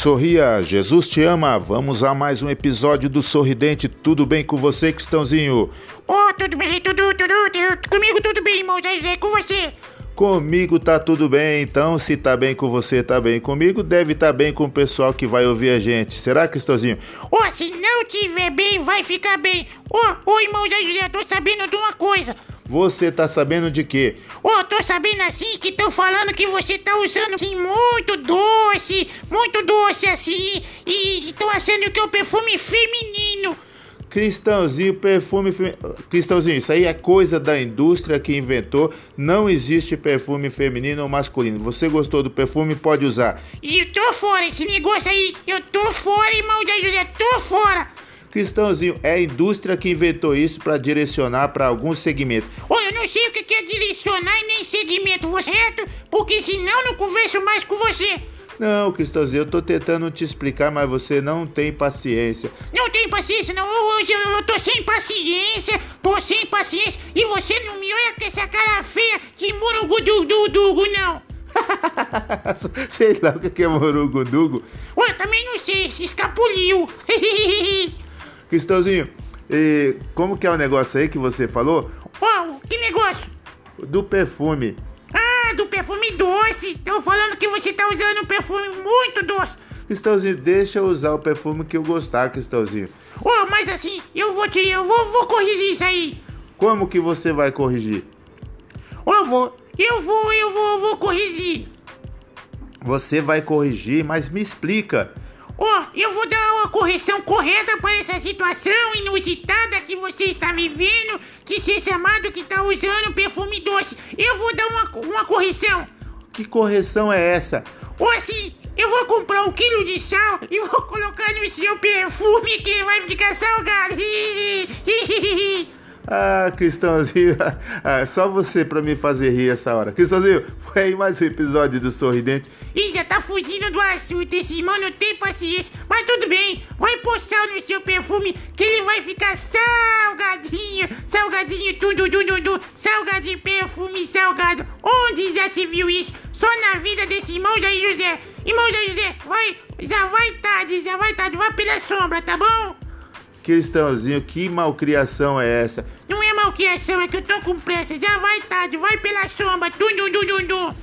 Sorria, Jesus te ama. Vamos a mais um episódio do Sorridente. Tudo bem com você, Cristãozinho? Oh, tudo bem, tudo, tudo, tudo. Comigo tudo bem, irmão Zé, com você? Comigo tá tudo bem, então se tá bem com você, tá bem comigo, deve tá bem com o pessoal que vai ouvir a gente. Será, Cristãozinho? Oh, se não tiver bem, vai ficar bem. Oh, oh irmão Zé José, tô sabendo de uma coisa. Você tá sabendo de quê? Oh, tô sabendo assim que estão falando que você tá usando assim muito doce, muito doce assim, e estão achando que é o perfume feminino. Cristãozinho, perfume fe... Cristãozinho, isso aí é coisa da indústria que inventou. Não existe perfume feminino ou masculino. Você gostou do perfume, pode usar. E eu tô fora, esse negócio aí, eu tô fora, irmão da José, tô fora. Cristãozinho, é a indústria que inventou isso para direcionar para algum segmento. Ô, eu não sei o que é direcionar e nem segmento, certo? Porque senão não converso mais com você. Não, Cristãozinho, eu tô tentando te explicar, mas você não tem paciência. Não tem paciência, não. Hoje eu, eu tô sem paciência, tô sem paciência. E você não me olha com essa cara feia de murugudugudugu, não. sei lá o que é morugudugo. Ué, também não sei, se escapuliu. Cristãozinho, e como que é o negócio aí que você falou? Oh, que negócio? Do perfume. Ah, do perfume doce. Estão falando que você tá usando um perfume muito doce. Cristãozinho, deixa eu usar o perfume que eu gostar, Cristãozinho. Oh, mas assim, eu vou te. Eu vou, vou corrigir isso aí. Como que você vai corrigir? Oh, eu vou. Eu vou, eu vou, eu vou corrigir. Você vai corrigir, mas me explica. Ó, oh, eu vou dar uma correção correta para essa situação inusitada que você está vivendo, que ser chamado que está usando perfume doce. Eu vou dar uma, uma correção. Que correção é essa? Ou oh, assim, eu vou comprar um quilo de sal e vou colocar no seu perfume que vai ficar salgado. Ah, Cristãozinho, ah, só você pra me fazer rir essa hora. Cristãozinho, foi aí mais um episódio do Sorridente. Ih, já tá fugindo do assunto, esse irmão não tem paciência. Mas tudo bem, vai pôr sal no seu perfume que ele vai ficar salgadinho, salgadinho, tudo, tudo, tudo, salgadinho, perfume salgado. Onde já se viu isso? Só na vida desse irmão Jair José. Irmão Jair José, vai, já vai tarde, já vai tarde, vai pela sombra, tá bom? Cristãozinho, que malcriação é essa? Não é malcriação, é que eu tô com pressa. Já vai tarde, vai pela sombra. Tum, dum, dum, dum.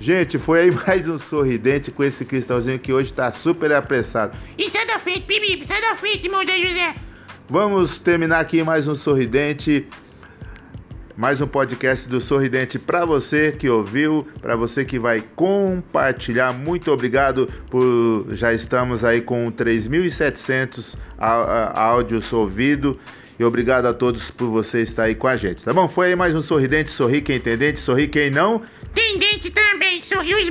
Gente, foi aí mais um sorridente com esse cristãozinho que hoje tá super apressado. E sai da frente, Pibi, sai da frente, irmão Zé José. Vamos terminar aqui mais um sorridente. Mais um podcast do Sorridente para você que ouviu, para você que vai compartilhar. Muito obrigado por já estamos aí com 3.700 áudios ouvidos. E obrigado a todos por você estar aí com a gente, tá bom? Foi aí mais um Sorridente, sorri quem tem dente, sorri quem não. Tem dente também, sorriu os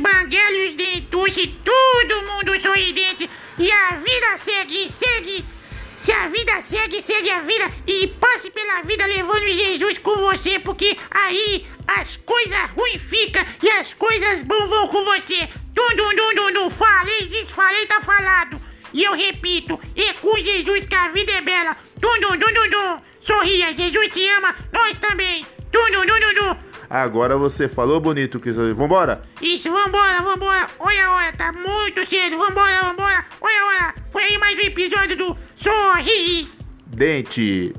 se a vida segue, segue a vida e passe pela vida levando Jesus com você, porque aí as coisas ruins ficam e as coisas boas vão com você. Tum, dum, dum, dum, dum. Falei, disse, falei, tá falado. E eu repito, e com Jesus que a vida é bela. Tum, dum, dum, dum, dum. Sorria, Jesus te ama, nós também. Tum, dum, dum, dum, dum. Agora você falou bonito, que Vambora? Isso, vambora, vambora. Olha, olha, tá muito cedo. Vambora, vambora. Aí mais um episódio do Sorri. Dente.